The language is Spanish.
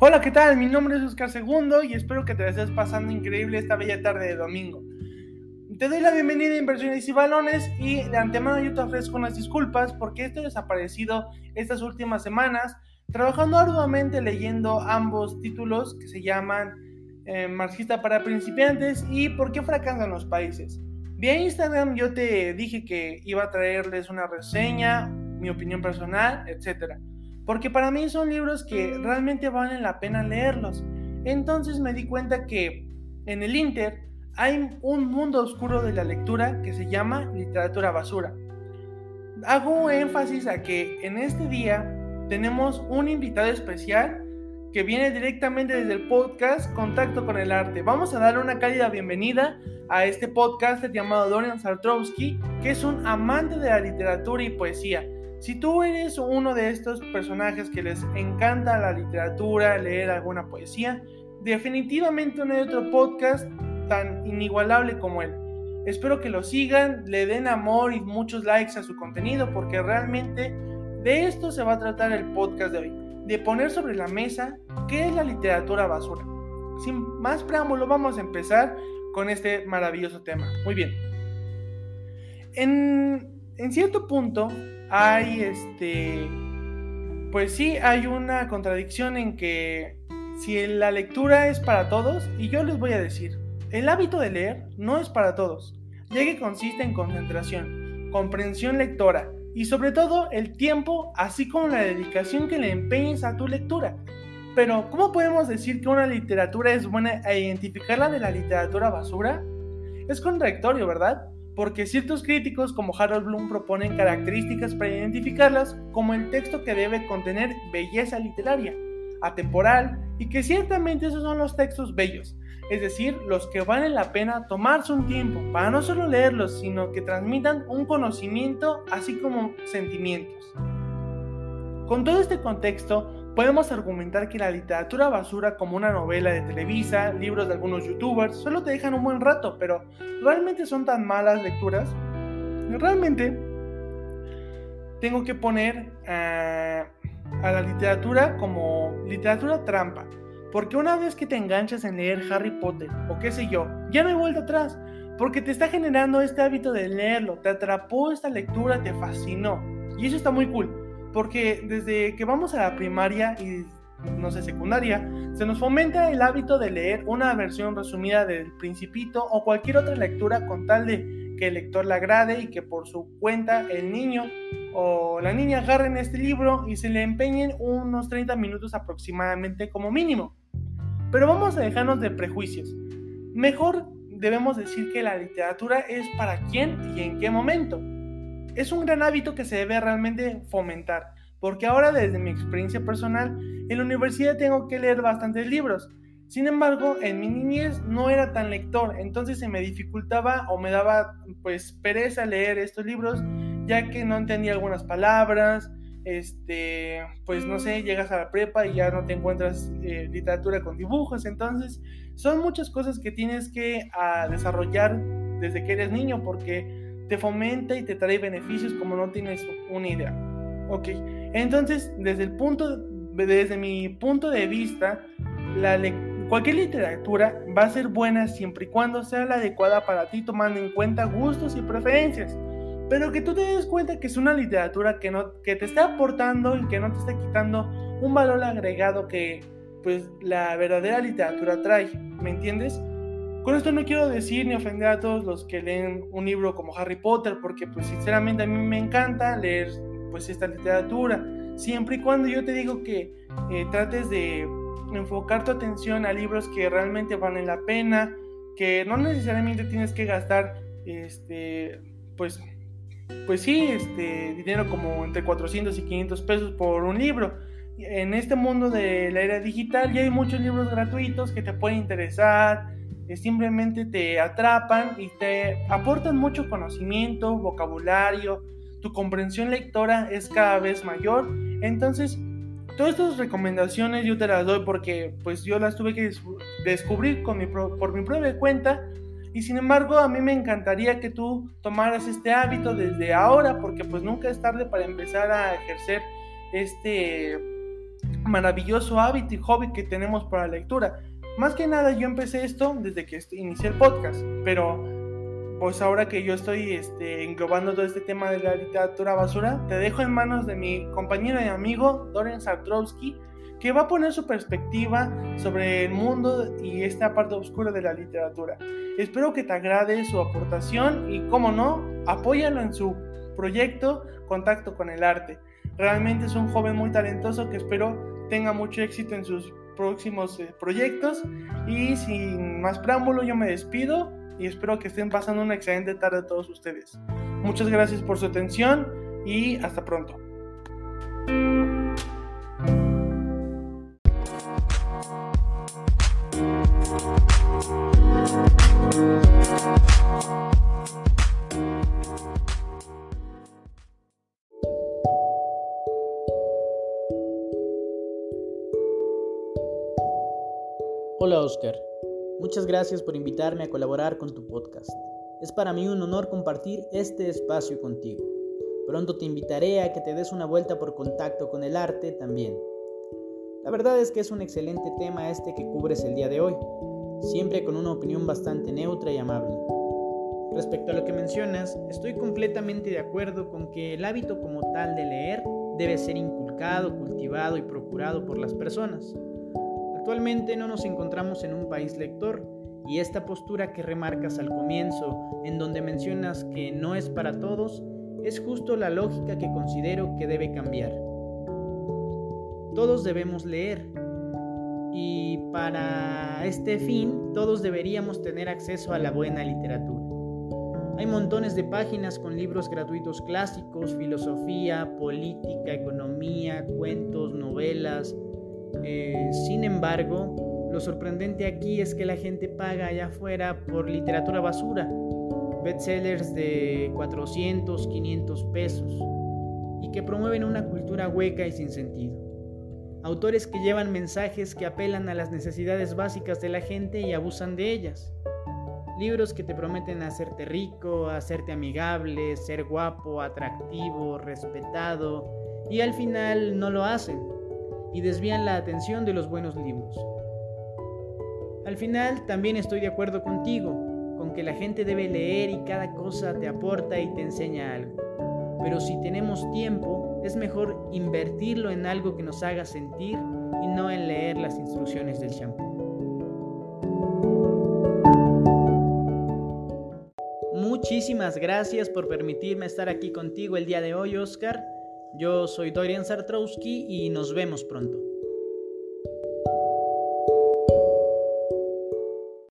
Hola, ¿qué tal? Mi nombre es Oscar Segundo y espero que te estés pasando increíble esta bella tarde de domingo. Te doy la bienvenida a Inversiones y Balones y de antemano yo te ofrezco unas disculpas porque estoy desaparecido estas últimas semanas trabajando arduamente leyendo ambos títulos que se llaman eh, Marxista para principiantes y ¿Por qué fracasan los países? Vía Instagram yo te dije que iba a traerles una reseña, mi opinión personal, etcétera porque para mí son libros que realmente valen la pena leerlos. Entonces me di cuenta que en el Inter hay un mundo oscuro de la lectura que se llama literatura basura. Hago énfasis a que en este día tenemos un invitado especial que viene directamente desde el podcast Contacto con el Arte. Vamos a darle una cálida bienvenida a este podcast llamado Dorian Sartrowski, que es un amante de la literatura y poesía. Si tú eres uno de estos personajes que les encanta la literatura, leer alguna poesía, definitivamente no hay otro podcast tan inigualable como él. Espero que lo sigan, le den amor y muchos likes a su contenido porque realmente de esto se va a tratar el podcast de hoy, de poner sobre la mesa qué es la literatura basura. Sin más preámbulo vamos a empezar con este maravilloso tema. Muy bien. En, en cierto punto, hay este, pues sí, hay una contradicción en que si la lectura es para todos, y yo les voy a decir, el hábito de leer no es para todos, ya que consiste en concentración, comprensión lectora y sobre todo el tiempo, así como la dedicación que le empeñes a tu lectura. Pero, ¿cómo podemos decir que una literatura es buena e identificarla de la literatura basura? Es contradictorio, ¿verdad? Porque ciertos críticos como Harold Bloom proponen características para identificarlas como el texto que debe contener belleza literaria, atemporal y que ciertamente esos son los textos bellos, es decir, los que valen la pena tomarse un tiempo para no solo leerlos, sino que transmitan un conocimiento así como sentimientos. Con todo este contexto, Podemos argumentar que la literatura basura como una novela de Televisa, libros de algunos youtubers, solo te dejan un buen rato, pero ¿realmente son tan malas lecturas? Realmente tengo que poner a la literatura como literatura trampa, porque una vez que te enganchas en leer Harry Potter o qué sé yo, ya no hay vuelta atrás, porque te está generando este hábito de leerlo, te atrapó esta lectura, te fascinó, y eso está muy cool. Porque desde que vamos a la primaria y no sé, secundaria, se nos fomenta el hábito de leer una versión resumida del Principito o cualquier otra lectura con tal de que el lector la agrade y que por su cuenta el niño o la niña agarren este libro y se le empeñen unos 30 minutos aproximadamente como mínimo. Pero vamos a dejarnos de prejuicios. Mejor debemos decir que la literatura es para quién y en qué momento es un gran hábito que se debe realmente fomentar, porque ahora desde mi experiencia personal, en la universidad tengo que leer bastantes libros. Sin embargo, en mi niñez no era tan lector, entonces se me dificultaba o me daba pues pereza leer estos libros, ya que no entendía algunas palabras, este, pues no sé, llegas a la prepa y ya no te encuentras eh, literatura con dibujos, entonces son muchas cosas que tienes que ah, desarrollar desde que eres niño, porque te fomenta y te trae beneficios como no tienes una idea. Ok, entonces desde el punto, desde mi punto de vista, la cualquier literatura va a ser buena siempre y cuando sea la adecuada para ti tomando en cuenta gustos y preferencias. Pero que tú te des cuenta que es una literatura que, no, que te está aportando y que no te está quitando un valor agregado que pues la verdadera literatura trae, ¿me entiendes? Con esto no quiero decir ni ofender a todos los que leen un libro como Harry Potter, porque pues sinceramente a mí me encanta leer pues esta literatura, siempre y cuando yo te digo que eh, trates de enfocar tu atención a libros que realmente valen la pena, que no necesariamente tienes que gastar este pues pues sí, este dinero como entre 400 y 500 pesos por un libro. En este mundo de la era digital ya hay muchos libros gratuitos que te pueden interesar, simplemente te atrapan y te aportan mucho conocimiento, vocabulario, tu comprensión lectora es cada vez mayor. Entonces, todas estas recomendaciones yo te las doy porque pues yo las tuve que descubrir con mi por mi propia cuenta y sin embargo a mí me encantaría que tú tomaras este hábito desde ahora porque pues nunca es tarde para empezar a ejercer este maravilloso hábito y hobby que tenemos para la lectura. Más que nada yo empecé esto desde que inicié el podcast, pero pues ahora que yo estoy este, englobando todo este tema de la literatura basura, te dejo en manos de mi compañero y amigo Dorian Sartrowski, que va a poner su perspectiva sobre el mundo y esta parte oscura de la literatura. Espero que te agrade su aportación y, como no, apóyalo en su proyecto Contacto con el Arte. Realmente es un joven muy talentoso que espero tenga mucho éxito en sus próximos eh, proyectos. Y sin más preámbulo, yo me despido y espero que estén pasando una excelente tarde todos ustedes. Muchas gracias por su atención y hasta pronto. Hola Oscar, muchas gracias por invitarme a colaborar con tu podcast. Es para mí un honor compartir este espacio contigo. Pronto te invitaré a que te des una vuelta por contacto con el arte también. La verdad es que es un excelente tema este que cubres el día de hoy, siempre con una opinión bastante neutra y amable. Respecto a lo que mencionas, estoy completamente de acuerdo con que el hábito como tal de leer debe ser inculcado, cultivado y procurado por las personas. Actualmente no nos encontramos en un país lector y esta postura que remarcas al comienzo, en donde mencionas que no es para todos, es justo la lógica que considero que debe cambiar. Todos debemos leer y para este fin todos deberíamos tener acceso a la buena literatura. Hay montones de páginas con libros gratuitos clásicos, filosofía, política, economía, cuentos, novelas, eh, sin embargo, lo sorprendente aquí es que la gente paga allá afuera por literatura basura, bestsellers de 400, 500 pesos, y que promueven una cultura hueca y sin sentido. Autores que llevan mensajes que apelan a las necesidades básicas de la gente y abusan de ellas. Libros que te prometen hacerte rico, hacerte amigable, ser guapo, atractivo, respetado, y al final no lo hacen y desvían la atención de los buenos libros. Al final también estoy de acuerdo contigo, con que la gente debe leer y cada cosa te aporta y te enseña algo. Pero si tenemos tiempo, es mejor invertirlo en algo que nos haga sentir y no en leer las instrucciones del shampoo. Muchísimas gracias por permitirme estar aquí contigo el día de hoy, Oscar. Yo soy Dorian Sartrowski y nos vemos pronto.